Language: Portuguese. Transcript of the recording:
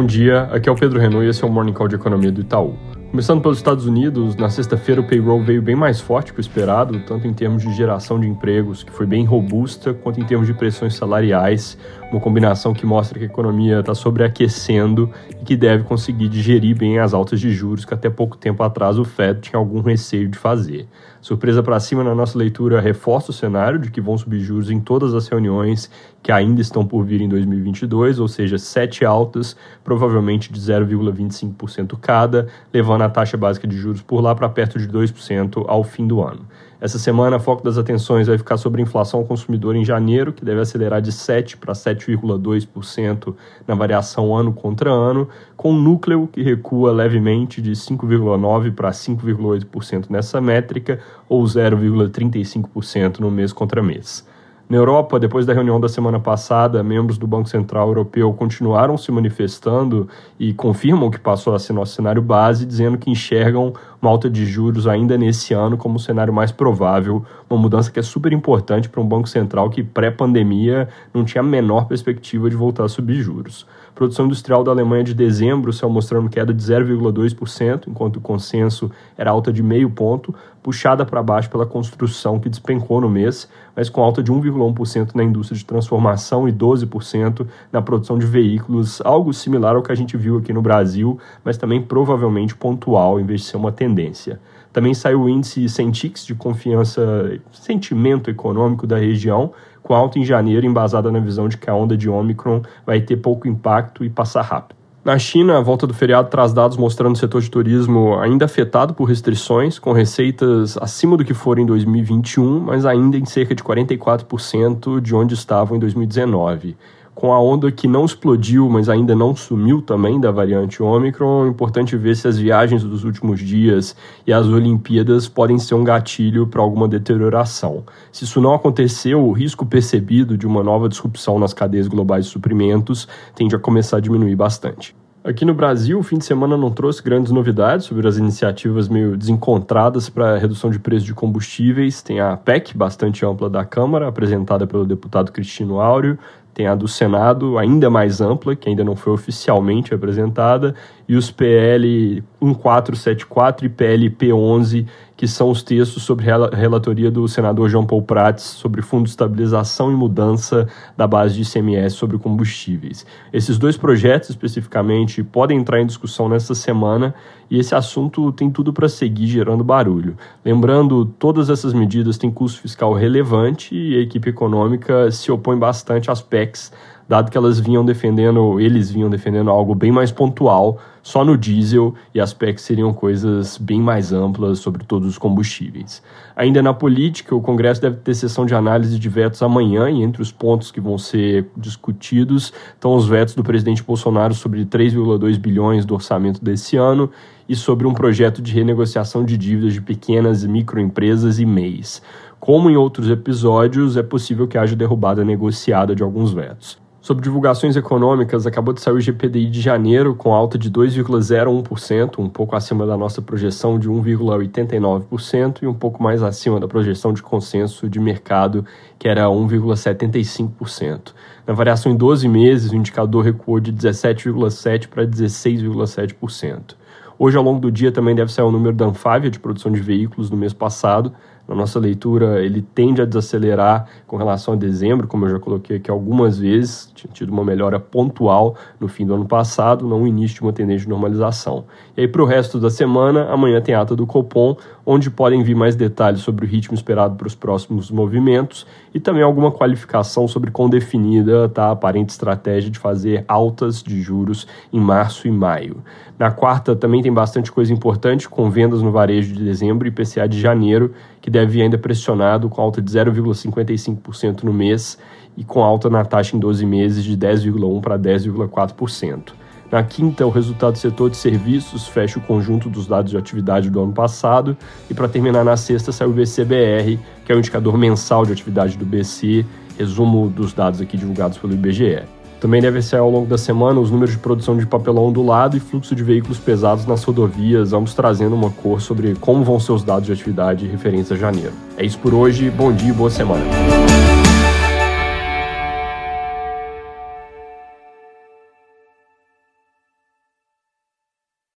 Bom dia, aqui é o Pedro Renault e esse é o Morning Call de Economia do Itaú. Começando pelos Estados Unidos, na sexta-feira o payroll veio bem mais forte que o esperado, tanto em termos de geração de empregos, que foi bem robusta, quanto em termos de pressões salariais, uma combinação que mostra que a economia está sobreaquecendo e que deve conseguir digerir bem as altas de juros que até pouco tempo atrás o Fed tinha algum receio de fazer. Surpresa para cima na nossa leitura reforça o cenário de que vão subir juros em todas as reuniões que ainda estão por vir em 2022, ou seja, sete altas, provavelmente de 0,25% cada, levando a taxa básica de juros por lá para perto de 2% ao fim do ano. Essa semana, o foco das atenções vai ficar sobre inflação ao consumidor em janeiro, que deve acelerar de 7 para 7,2% na variação ano contra ano, com o núcleo que recua levemente de 5,9% para 5,8% nessa métrica, ou 0,35% no mês contra mês. Na Europa, depois da reunião da semana passada, membros do Banco Central Europeu continuaram se manifestando e confirmam que passou a ser nosso cenário base, dizendo que enxergam uma alta de juros ainda nesse ano como o cenário mais provável, uma mudança que é super importante para um Banco Central que pré-pandemia não tinha a menor perspectiva de voltar a subir juros. A produção industrial da Alemanha de dezembro saiu mostrando queda de 0,2%, enquanto o consenso era alta de meio ponto, puxada para baixo pela construção que despencou no mês, mas com alta de 1,1% na indústria de transformação e 12% na produção de veículos, algo similar ao que a gente viu aqui no Brasil, mas também provavelmente pontual, em vez de ser uma tendência. Também saiu o índice Sentix de confiança, sentimento econômico da região, com alta em janeiro, embasada na visão de que a onda de Omicron vai ter pouco impacto e passar rápido. Na China, a volta do feriado traz dados mostrando o setor de turismo ainda afetado por restrições, com receitas acima do que foram em 2021, mas ainda em cerca de 44% de onde estavam em 2019 com a onda que não explodiu, mas ainda não sumiu também da variante Omicron, é importante ver se as viagens dos últimos dias e as Olimpíadas podem ser um gatilho para alguma deterioração. Se isso não acontecer, o risco percebido de uma nova disrupção nas cadeias globais de suprimentos tende a começar a diminuir bastante. Aqui no Brasil, o fim de semana não trouxe grandes novidades sobre as iniciativas meio desencontradas para redução de preço de combustíveis. Tem a PEC, bastante ampla da Câmara, apresentada pelo deputado Cristino Áureo, tem a do Senado, ainda mais ampla, que ainda não foi oficialmente apresentada, e os PL 1474 e PLP 11, que são os textos sobre relatoria do senador João Paul Prats sobre Fundo de Estabilização e Mudança da base de ICMS sobre combustíveis. Esses dois projetos, especificamente, podem entrar em discussão nessa semana e esse assunto tem tudo para seguir gerando barulho. Lembrando, todas essas medidas têm custo fiscal relevante e a equipe econômica se opõe bastante às PECs dado que elas vinham defendendo, eles vinham defendendo algo bem mais pontual, só no diesel, e as PECs seriam coisas bem mais amplas sobre todos os combustíveis. Ainda na política, o Congresso deve ter sessão de análise de vetos amanhã, e entre os pontos que vão ser discutidos estão os vetos do presidente Bolsonaro sobre 3,2 bilhões do orçamento desse ano e sobre um projeto de renegociação de dívidas de pequenas e microempresas e MEIs. Como em outros episódios, é possível que haja derrubada negociada de alguns vetos. Sobre divulgações econômicas, acabou de sair o GPDI de janeiro com alta de 2,01%, um pouco acima da nossa projeção de 1,89% e um pouco mais acima da projeção de consenso de mercado, que era 1,75%. Na variação em 12 meses, o indicador recuou de 17,7% para 16,7%. Hoje, ao longo do dia, também deve sair o número da Anfávia de produção de veículos no mês passado, na nossa leitura, ele tende a desacelerar com relação a dezembro, como eu já coloquei aqui algumas vezes, tinha tido uma melhora pontual no fim do ano passado, não o início de uma tendência de normalização. E aí, para o resto da semana, amanhã tem ata do Copom, onde podem vir mais detalhes sobre o ritmo esperado para os próximos movimentos e também alguma qualificação sobre quão definida está a aparente estratégia de fazer altas de juros em março e maio. Na quarta também tem bastante coisa importante, com vendas no varejo de dezembro e PCA de janeiro, que deve vir ainda pressionado, com alta de 0,55% no mês e com alta na taxa em 12 meses de 10,1% para 10,4%. Na quinta, o resultado do setor de serviços fecha o conjunto dos dados de atividade do ano passado. E para terminar, na sexta, sai o BCBR, que é o indicador mensal de atividade do BC, resumo dos dados aqui divulgados pelo IBGE. Também deve ser ao longo da semana os números de produção de papelão ondulado e fluxo de veículos pesados nas rodovias, ambos trazendo uma cor sobre como vão ser os dados de atividade referentes a janeiro. É isso por hoje, bom dia e boa semana.